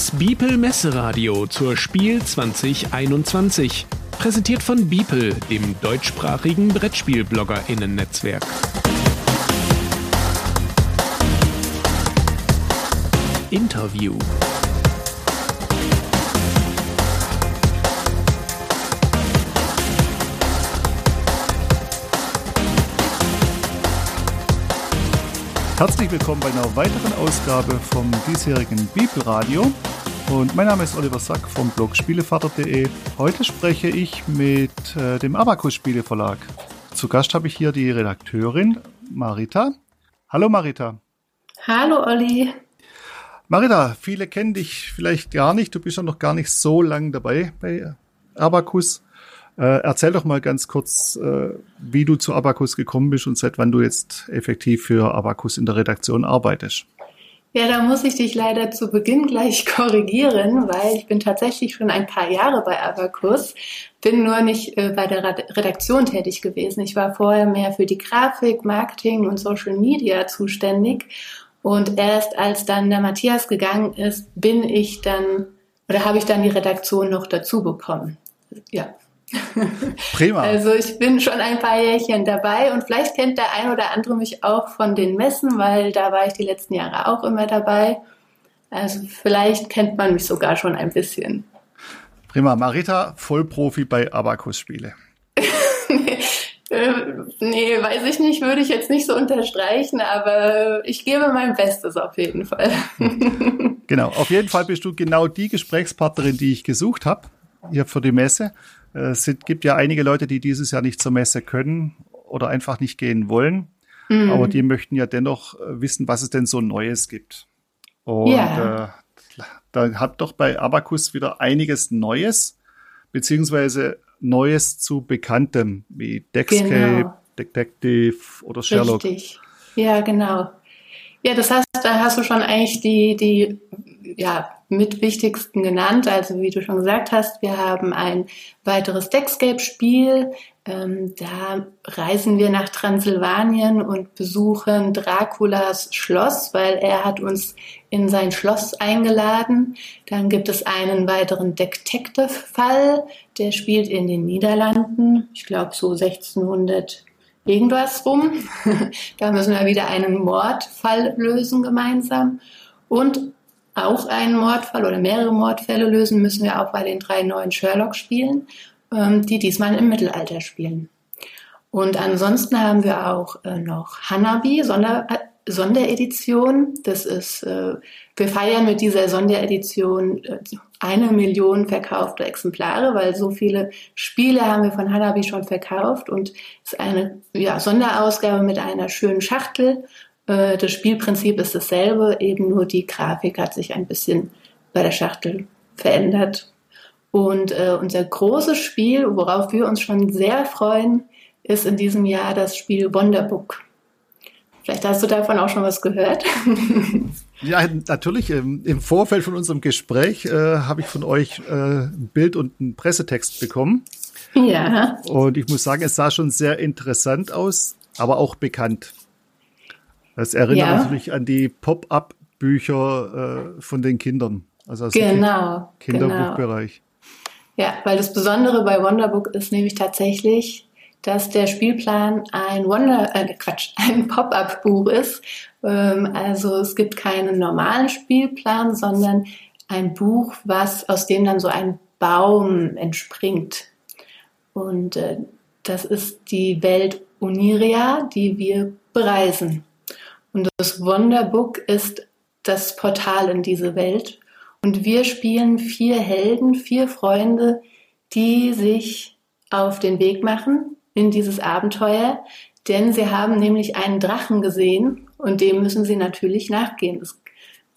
Das Biepel Messeradio zur Spiel 2021. Präsentiert von Biepel, dem deutschsprachigen Brettspiel-BloggerInnen-Netzwerk. Interview. Herzlich willkommen bei einer weiteren Ausgabe vom diesjährigen Bibelradio. Und mein Name ist Oliver Sack vom Blog Spielevater.de. Heute spreche ich mit äh, dem Abacus Spieleverlag. Zu Gast habe ich hier die Redakteurin Marita. Hallo Marita. Hallo Olli. Marita, viele kennen dich vielleicht gar nicht. Du bist ja noch gar nicht so lange dabei bei Abacus. Äh, erzähl doch mal ganz kurz, äh, wie du zu Abacus gekommen bist und seit wann du jetzt effektiv für Abacus in der Redaktion arbeitest. Ja, da muss ich dich leider zu Beginn gleich korrigieren, weil ich bin tatsächlich schon ein paar Jahre bei Abacus, bin nur nicht äh, bei der Redaktion tätig gewesen. Ich war vorher mehr für die Grafik, Marketing und Social Media zuständig. Und erst als dann der Matthias gegangen ist, bin ich dann oder habe ich dann die Redaktion noch dazu bekommen. Ja, Prima. Also ich bin schon ein paar Jährchen dabei und vielleicht kennt der ein oder andere mich auch von den Messen, weil da war ich die letzten Jahre auch immer dabei. Also vielleicht kennt man mich sogar schon ein bisschen. Prima. Marita, Vollprofi bei Abacus-Spiele. nee, äh, nee, weiß ich nicht, würde ich jetzt nicht so unterstreichen, aber ich gebe mein Bestes auf jeden Fall. genau, auf jeden Fall bist du genau die Gesprächspartnerin, die ich gesucht habe hier für die Messe. Es gibt ja einige Leute, die dieses Jahr nicht zur Messe können oder einfach nicht gehen wollen. Mhm. Aber die möchten ja dennoch äh, wissen, was es denn so Neues gibt. Und ja. äh, da hat doch bei Abacus wieder einiges Neues, beziehungsweise Neues zu Bekanntem, wie Dexcape, genau. Detective oder Sherlock. Richtig. Ja, genau. Ja, das heißt, da hast du schon eigentlich die, die ja, mit wichtigsten genannt. Also wie du schon gesagt hast, wir haben ein weiteres Deckscape-Spiel. Ähm, da reisen wir nach Transsilvanien und besuchen Draculas Schloss, weil er hat uns in sein Schloss eingeladen. Dann gibt es einen weiteren Detective-Fall, der spielt in den Niederlanden. Ich glaube so 1600 irgendwas rum. da müssen wir wieder einen Mordfall lösen gemeinsam. Und auch einen Mordfall oder mehrere Mordfälle lösen müssen wir auch bei den drei neuen Sherlock-Spielen, ähm, die diesmal im Mittelalter spielen. Und ansonsten haben wir auch äh, noch Hanabi, Sonder, äh, Sonderedition. Das ist, äh, wir feiern mit dieser Sonderedition eine Million verkaufte Exemplare, weil so viele Spiele haben wir von Hanabi schon verkauft und es ist eine ja, Sonderausgabe mit einer schönen Schachtel äh, das Spielprinzip ist dasselbe, eben nur die Grafik hat sich ein bisschen bei der Schachtel verändert. Und äh, unser großes Spiel, worauf wir uns schon sehr freuen, ist in diesem Jahr das Spiel Wonderbook. Vielleicht hast du davon auch schon was gehört. ja, natürlich. Im Vorfeld von unserem Gespräch äh, habe ich von euch äh, ein Bild und einen Pressetext bekommen. Ja. Und ich muss sagen, es sah schon sehr interessant aus, aber auch bekannt. Das erinnert ja. natürlich an die Pop-up-Bücher äh, von den Kindern. Also aus genau, dem Kinderbuchbereich. Genau. Ja, weil das Besondere bei Wonderbook ist nämlich tatsächlich, dass der Spielplan ein Wonder, äh, Quatsch, ein Pop-up-Buch ist. Ähm, also es gibt keinen normalen Spielplan, sondern ein Buch, was aus dem dann so ein Baum entspringt. Und äh, das ist die Welt Uniria, die wir bereisen. Und das Wonderbook ist das Portal in diese Welt. Und wir spielen vier Helden, vier Freunde, die sich auf den Weg machen in dieses Abenteuer, denn sie haben nämlich einen Drachen gesehen und dem müssen sie natürlich nachgehen. Das,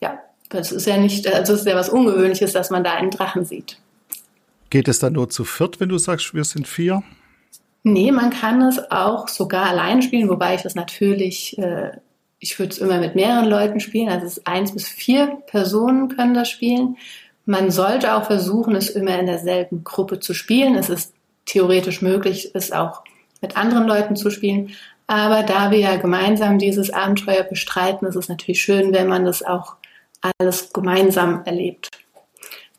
ja, das ist ja nicht, also es ist ja was Ungewöhnliches, dass man da einen Drachen sieht. Geht es dann nur zu viert, wenn du sagst, wir sind vier? Nee, man kann es auch sogar allein spielen, wobei ich das natürlich äh, ich würde es immer mit mehreren Leuten spielen. Also es ist eins bis vier Personen können das spielen. Man sollte auch versuchen, es immer in derselben Gruppe zu spielen. Es ist theoretisch möglich, es auch mit anderen Leuten zu spielen. Aber da wir ja gemeinsam dieses Abenteuer bestreiten, ist es natürlich schön, wenn man das auch alles gemeinsam erlebt.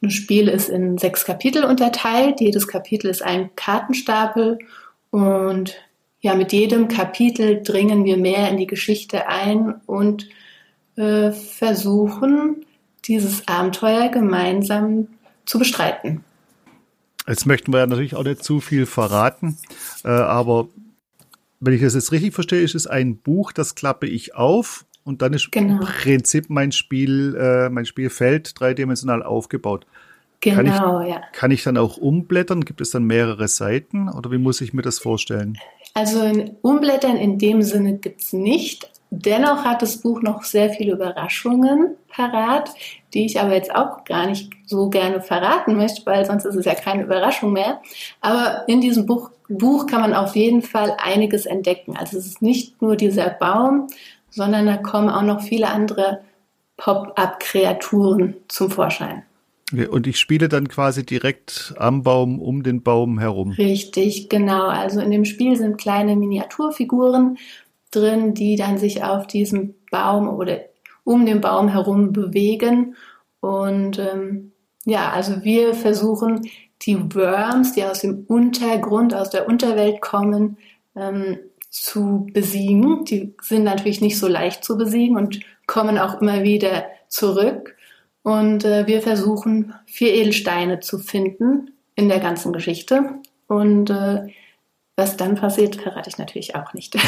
Das Spiel ist in sechs Kapitel unterteilt. Jedes Kapitel ist ein Kartenstapel und ja, mit jedem Kapitel dringen wir mehr in die Geschichte ein und äh, versuchen, dieses Abenteuer gemeinsam zu bestreiten. Jetzt möchten wir ja natürlich auch nicht zu viel verraten, äh, aber wenn ich das jetzt richtig verstehe, ist es ein Buch, das klappe ich auf und dann ist genau. im Prinzip mein Spiel, äh, mein Spielfeld dreidimensional aufgebaut. Genau, kann ich, ja. Kann ich dann auch umblättern? Gibt es dann mehrere Seiten oder wie muss ich mir das vorstellen? Also umblättern in dem Sinne gibt es nicht. Dennoch hat das Buch noch sehr viele Überraschungen parat, die ich aber jetzt auch gar nicht so gerne verraten möchte, weil sonst ist es ja keine Überraschung mehr. Aber in diesem Buch, Buch kann man auf jeden Fall einiges entdecken. Also es ist nicht nur dieser Baum, sondern da kommen auch noch viele andere Pop-up-Kreaturen zum Vorschein. Und ich spiele dann quasi direkt am Baum, um den Baum herum. Richtig, genau. Also in dem Spiel sind kleine Miniaturfiguren drin, die dann sich auf diesem Baum oder um den Baum herum bewegen. Und ähm, ja, also wir versuchen die Worms, die aus dem Untergrund, aus der Unterwelt kommen, ähm, zu besiegen. Die sind natürlich nicht so leicht zu besiegen und kommen auch immer wieder zurück. Und äh, wir versuchen vier Edelsteine zu finden in der ganzen Geschichte. Und äh, was dann passiert, verrate ich natürlich auch nicht.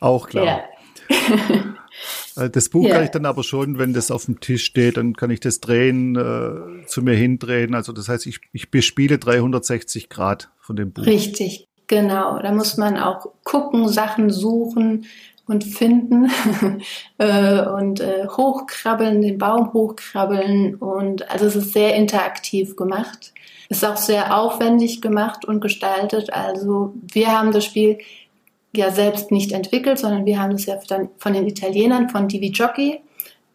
auch klar. Ja. Äh, das Buch ja. kann ich dann aber schon, wenn das auf dem Tisch steht, dann kann ich das drehen, äh, zu mir hindrehen. Also das heißt, ich, ich bespiele 360 Grad von dem Buch. Richtig, genau. Da muss man auch gucken, Sachen suchen und finden äh, und äh, hochkrabbeln, den Baum hochkrabbeln. Und also es ist sehr interaktiv gemacht. Ist auch sehr aufwendig gemacht und gestaltet. Also wir haben das Spiel ja selbst nicht entwickelt, sondern wir haben es ja dann von den Italienern von Divi Jockey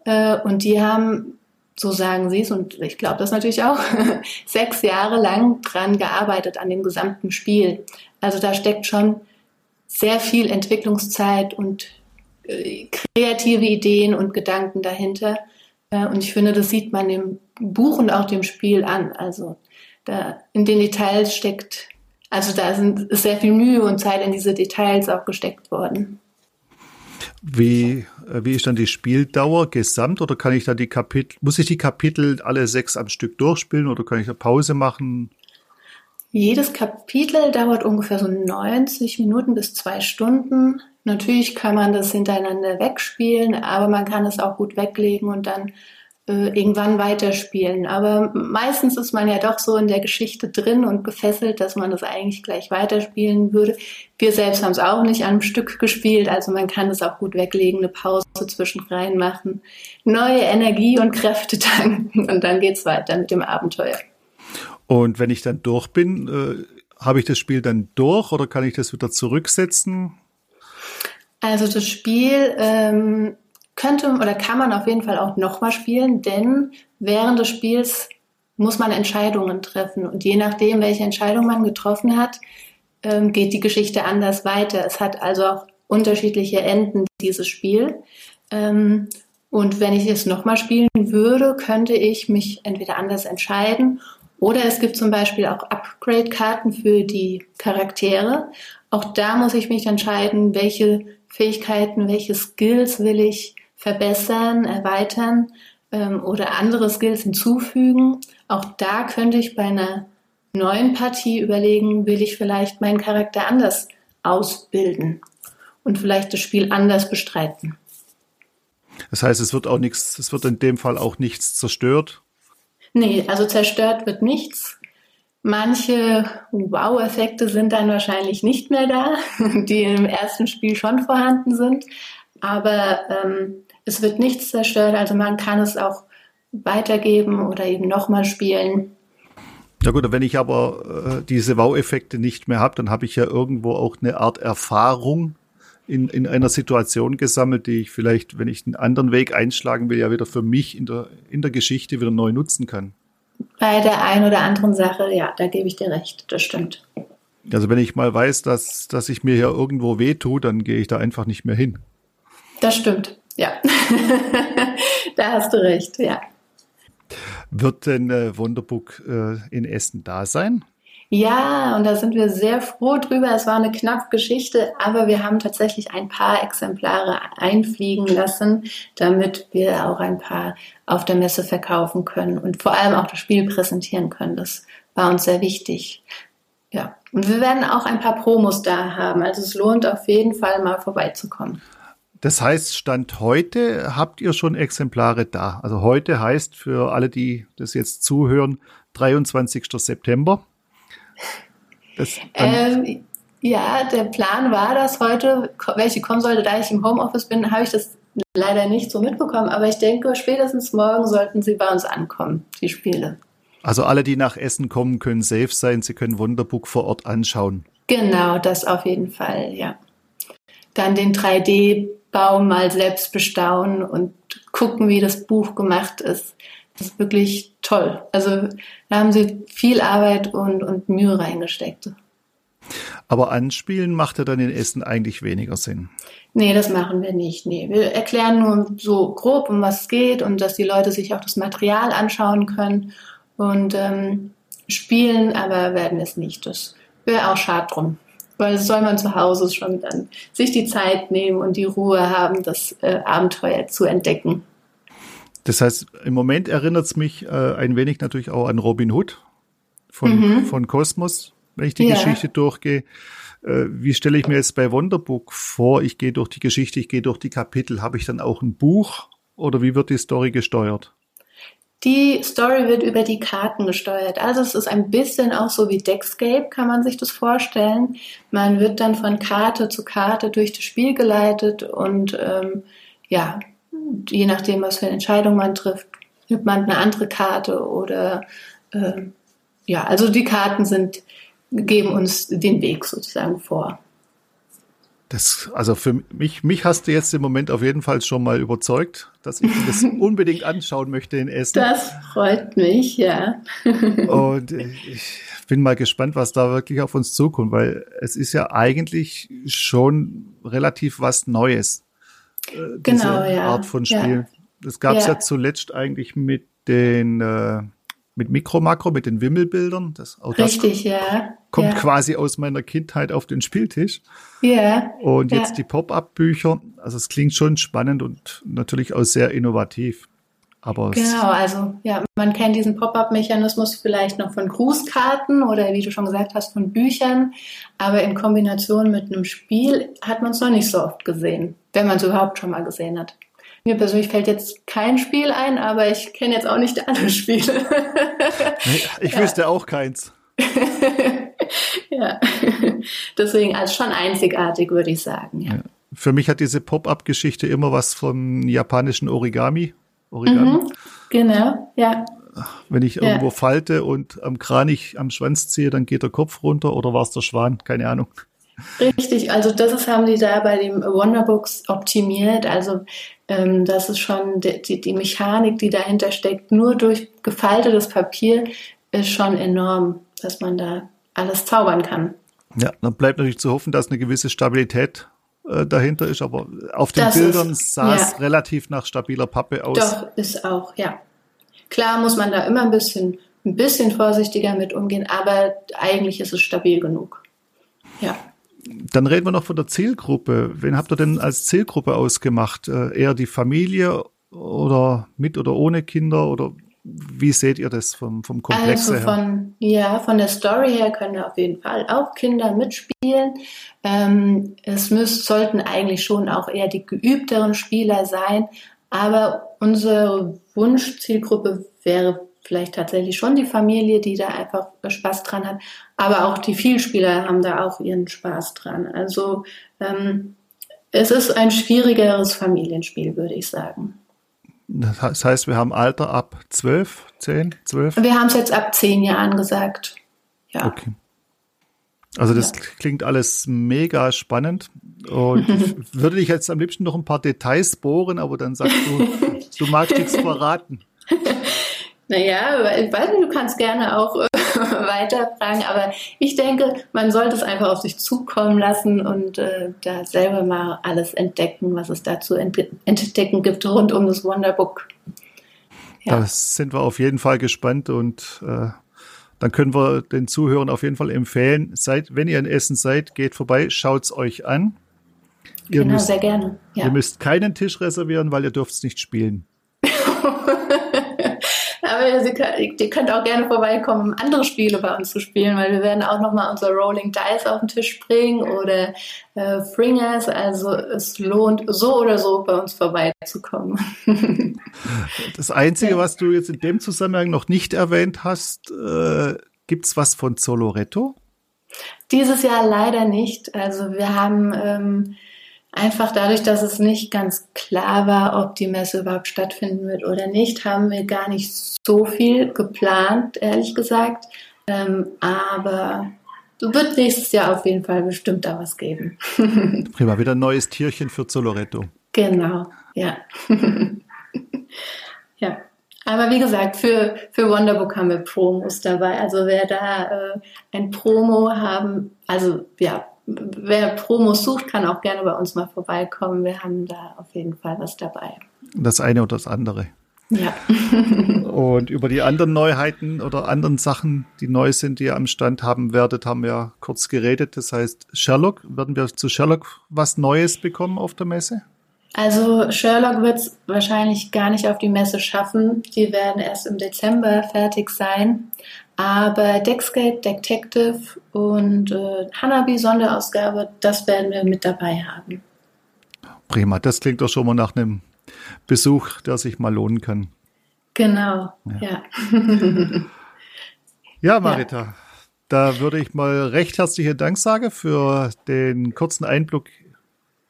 äh, und die haben, so sagen sie es und ich glaube das natürlich auch, sechs Jahre lang dran gearbeitet an dem gesamten Spiel. Also da steckt schon sehr viel Entwicklungszeit und äh, kreative Ideen und Gedanken dahinter. Äh, und ich finde, das sieht man dem Buch und auch dem Spiel an. Also da in den Details steckt, also da sind, ist sehr viel Mühe und Zeit in diese Details auch gesteckt worden. Wie, äh, wie ist dann die Spieldauer gesamt oder kann ich da die Kapitel, muss ich die Kapitel alle sechs am Stück durchspielen oder kann ich eine Pause machen? Jedes Kapitel dauert ungefähr so 90 Minuten bis zwei Stunden. Natürlich kann man das hintereinander wegspielen, aber man kann es auch gut weglegen und dann äh, irgendwann weiterspielen. Aber meistens ist man ja doch so in der Geschichte drin und gefesselt, dass man das eigentlich gleich weiterspielen würde. Wir selbst haben es auch nicht am Stück gespielt, also man kann es auch gut weglegen, eine Pause zwischen rein machen, neue Energie und Kräfte tanken und dann geht's weiter mit dem Abenteuer. Und wenn ich dann durch bin, äh, habe ich das Spiel dann durch oder kann ich das wieder zurücksetzen? Also das Spiel ähm, könnte oder kann man auf jeden Fall auch nochmal spielen, denn während des Spiels muss man Entscheidungen treffen. Und je nachdem, welche Entscheidung man getroffen hat, ähm, geht die Geschichte anders weiter. Es hat also auch unterschiedliche Enden, dieses Spiel. Ähm, und wenn ich es nochmal spielen würde, könnte ich mich entweder anders entscheiden oder es gibt zum Beispiel auch Upgrade-Karten für die Charaktere. Auch da muss ich mich entscheiden, welche Fähigkeiten, welche Skills will ich verbessern, erweitern ähm, oder andere Skills hinzufügen. Auch da könnte ich bei einer neuen Partie überlegen, will ich vielleicht meinen Charakter anders ausbilden und vielleicht das Spiel anders bestreiten. Das heißt, es wird auch nichts, es wird in dem Fall auch nichts zerstört. Nee, also zerstört wird nichts. Manche Wow-Effekte sind dann wahrscheinlich nicht mehr da, die im ersten Spiel schon vorhanden sind. Aber ähm, es wird nichts zerstört, also man kann es auch weitergeben oder eben nochmal spielen. Ja gut, wenn ich aber äh, diese Wow-Effekte nicht mehr habe, dann habe ich ja irgendwo auch eine Art Erfahrung in, in einer Situation gesammelt, die ich vielleicht, wenn ich einen anderen Weg einschlagen will, ja wieder für mich in der, in der Geschichte wieder neu nutzen kann. Bei der einen oder anderen Sache, ja, da gebe ich dir recht, das stimmt. Also wenn ich mal weiß, dass, dass ich mir hier irgendwo weh tue, dann gehe ich da einfach nicht mehr hin. Das stimmt, ja. da hast du recht, ja. Wird denn äh, Wonderbook äh, in Essen da sein? Ja, und da sind wir sehr froh drüber. Es war eine knappe Geschichte, aber wir haben tatsächlich ein paar Exemplare einfliegen lassen, damit wir auch ein paar auf der Messe verkaufen können und vor allem auch das Spiel präsentieren können. Das war uns sehr wichtig. Ja, und wir werden auch ein paar Promos da haben. Also es lohnt auf jeden Fall mal vorbeizukommen. Das heißt, Stand heute habt ihr schon Exemplare da. Also heute heißt für alle, die das jetzt zuhören, 23. September. Ähm, ja, der Plan war, dass heute welche kommen sollte. Da ich im Homeoffice bin, habe ich das leider nicht so mitbekommen. Aber ich denke, spätestens morgen sollten sie bei uns ankommen, die Spiele. Also alle, die nach Essen kommen, können safe sein. Sie können Wunderbook vor Ort anschauen. Genau, das auf jeden Fall, ja. Dann den 3D-Baum mal selbst bestaunen und gucken, wie das Buch gemacht ist. Das ist wirklich toll. Also da haben sie viel Arbeit und, und Mühe reingesteckt. Aber anspielen macht ja dann in Essen eigentlich weniger Sinn. Nee, das machen wir nicht. Nee, wir erklären nur so grob, um was es geht und dass die Leute sich auch das Material anschauen können und ähm, spielen, aber werden es nicht. Das wäre auch schade drum. Weil das soll man zu Hause schon dann sich die Zeit nehmen und die Ruhe haben, das äh, Abenteuer zu entdecken. Das heißt, im Moment erinnert es mich äh, ein wenig natürlich auch an Robin Hood von, mhm. von Kosmos, wenn ich die ja. Geschichte durchgehe. Äh, wie stelle ich mir jetzt bei Wonderbook vor? Ich gehe durch die Geschichte, ich gehe durch die Kapitel. Habe ich dann auch ein Buch oder wie wird die Story gesteuert? Die Story wird über die Karten gesteuert. Also es ist ein bisschen auch so wie Deckscape, kann man sich das vorstellen. Man wird dann von Karte zu Karte durch das Spiel geleitet und ähm, ja, je nachdem, was für eine Entscheidung man trifft, nimmt man eine andere Karte oder äh, ja, also die Karten sind, geben uns den Weg sozusagen vor. Das, also für mich, mich hast du jetzt im Moment auf jeden Fall schon mal überzeugt, dass ich das unbedingt anschauen möchte in Essen. Das freut mich, ja. Und ich bin mal gespannt, was da wirklich auf uns zukommt, weil es ist ja eigentlich schon relativ was Neues. Äh, genau, diese ja. Art von Spiel. Ja. Das gab es ja. ja. zuletzt eigentlich mit den äh, mit Mikro Makro, mit den Wimmelbildern. Das, auch Richtig, das ja. Kommt ja. quasi aus meiner Kindheit auf den Spieltisch. Ja. Und jetzt die Pop-up-Bücher. Also es klingt schon spannend und natürlich auch sehr innovativ. Aber genau, also ja, man kennt diesen Pop-up-Mechanismus vielleicht noch von Grußkarten oder wie du schon gesagt hast, von Büchern, aber in Kombination mit einem Spiel hat man es noch nicht so oft gesehen, wenn man es überhaupt schon mal gesehen hat. Mir persönlich fällt jetzt kein Spiel ein, aber ich kenne jetzt auch nicht alle Spiele. ich ja. wüsste auch keins. ja, deswegen als schon einzigartig, würde ich sagen. Ja. Für mich hat diese Pop-up-Geschichte immer was vom japanischen Origami Origami. Mhm, genau, ja. Wenn ich irgendwo ja. falte und am Kranich am Schwanz ziehe, dann geht der Kopf runter oder war es der Schwan? Keine Ahnung. Richtig, also das ist, haben die da bei dem Wonderbooks optimiert. Also ähm, das ist schon die, die, die Mechanik, die dahinter steckt, nur durch gefaltetes Papier ist schon enorm, dass man da alles zaubern kann. Ja, dann bleibt natürlich zu hoffen, dass eine gewisse Stabilität äh, dahinter ist, aber auf den das Bildern ist, sah es ja. relativ nach stabiler Pappe aus. Doch, ist auch, ja. Klar muss man da immer ein bisschen, ein bisschen vorsichtiger mit umgehen, aber eigentlich ist es stabil genug. Ja. Dann reden wir noch von der Zielgruppe. Wen habt ihr denn als Zielgruppe ausgemacht? Äh, eher die Familie oder mit oder ohne Kinder oder wie seht ihr das vom, vom Komplex also von, her? Ja, von der Story her können auf jeden Fall auch Kinder mitspielen. Ähm, es müß, sollten eigentlich schon auch eher die geübteren Spieler sein, aber unsere Wunschzielgruppe wäre vielleicht tatsächlich schon die Familie, die da einfach Spaß dran hat, aber auch die Vielspieler haben da auch ihren Spaß dran. Also ähm, es ist ein schwierigeres Familienspiel, würde ich sagen. Das heißt, wir haben Alter ab 12, 10, 12? Wir haben es jetzt ab 10 Jahren gesagt. Ja. Okay. Also das ja. klingt alles mega spannend und ich würde dich jetzt am liebsten noch ein paar Details bohren, aber dann sagst du, du magst nichts verraten. Naja, ich du kannst gerne auch äh, weiterfragen, aber ich denke, man sollte es einfach auf sich zukommen lassen und äh, da selber mal alles entdecken, was es da zu entdecken gibt rund um das Wonderbook. Ja. Da sind wir auf jeden Fall gespannt und äh, dann können wir den Zuhörern auf jeden Fall empfehlen, seid, wenn ihr in Essen seid, geht vorbei, schaut's euch an. Ihr genau, müsst, sehr gerne. Ja. Ihr müsst keinen Tisch reservieren, weil ihr dürft es nicht spielen. Aber ihr könnt auch gerne vorbeikommen, um andere Spiele bei uns zu spielen, weil wir werden auch nochmal unser Rolling Dice auf den Tisch bringen oder äh, Fringers. Also es lohnt so oder so bei uns vorbeizukommen. Das Einzige, was du jetzt in dem Zusammenhang noch nicht erwähnt hast, äh, gibt es was von Soloretto? Dieses Jahr leider nicht. Also wir haben ähm, Einfach dadurch, dass es nicht ganz klar war, ob die Messe überhaupt stattfinden wird oder nicht, haben wir gar nicht so viel geplant, ehrlich gesagt. Ähm, aber wird nächstes Jahr auf jeden Fall bestimmt da was geben. Prima, wieder ein neues Tierchen für Zoloretto. Genau, ja. ja. Aber wie gesagt, für, für Wonderbook haben wir Promos dabei. Also wer da äh, ein Promo haben, also ja, wer Promos sucht, kann auch gerne bei uns mal vorbeikommen. Wir haben da auf jeden Fall was dabei. Das eine oder das andere. Ja. und über die anderen Neuheiten oder anderen Sachen, die neu sind, die ihr am Stand haben werdet, haben wir kurz geredet. Das heißt, Sherlock, werden wir zu Sherlock was Neues bekommen auf der Messe? Also Sherlock wird es wahrscheinlich gar nicht auf die Messe schaffen. Die werden erst im Dezember fertig sein. Aber Deckscape, Detective und äh, Hanabi Sonderausgabe, das werden wir mit dabei haben. Prima, das klingt doch schon mal nach einem Besuch, der sich mal lohnen kann. Genau, ja. Ja, ja Marita, ja. da würde ich mal recht herzlichen Dank sagen für den kurzen Einblick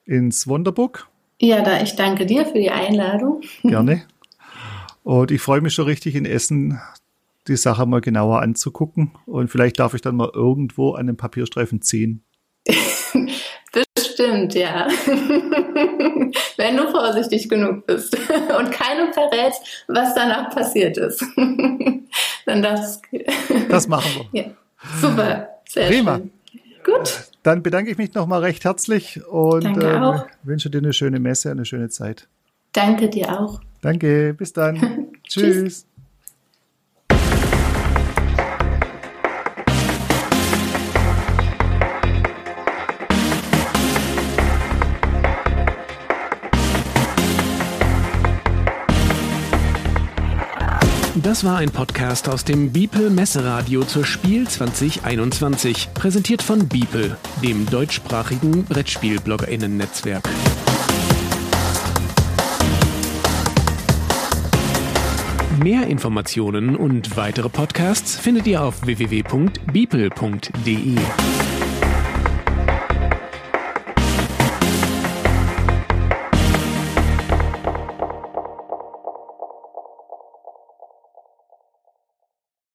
ins Wonderbook. Ja, da ich danke dir für die Einladung. Gerne. Und ich freue mich schon richtig in Essen die Sache mal genauer anzugucken. Und vielleicht darf ich dann mal irgendwo an den Papierstreifen ziehen. Bestimmt, ja. Wenn du vorsichtig genug bist und keinem verrätst, was danach passiert ist. dann das. Das machen wir. Ja. Super, sehr Prima. schön. Gut. Dann bedanke ich mich nochmal recht herzlich und äh, wünsche dir eine schöne Messe, eine schöne Zeit. Danke dir auch. Danke, bis dann. Tschüss. Das war ein Podcast aus dem Biepel Messeradio zur Spiel 2021, präsentiert von Biepel, dem deutschsprachigen Brettspiel-BloggerInnen-Netzwerk. Mehr Informationen und weitere Podcasts findet ihr auf www.biepel.de.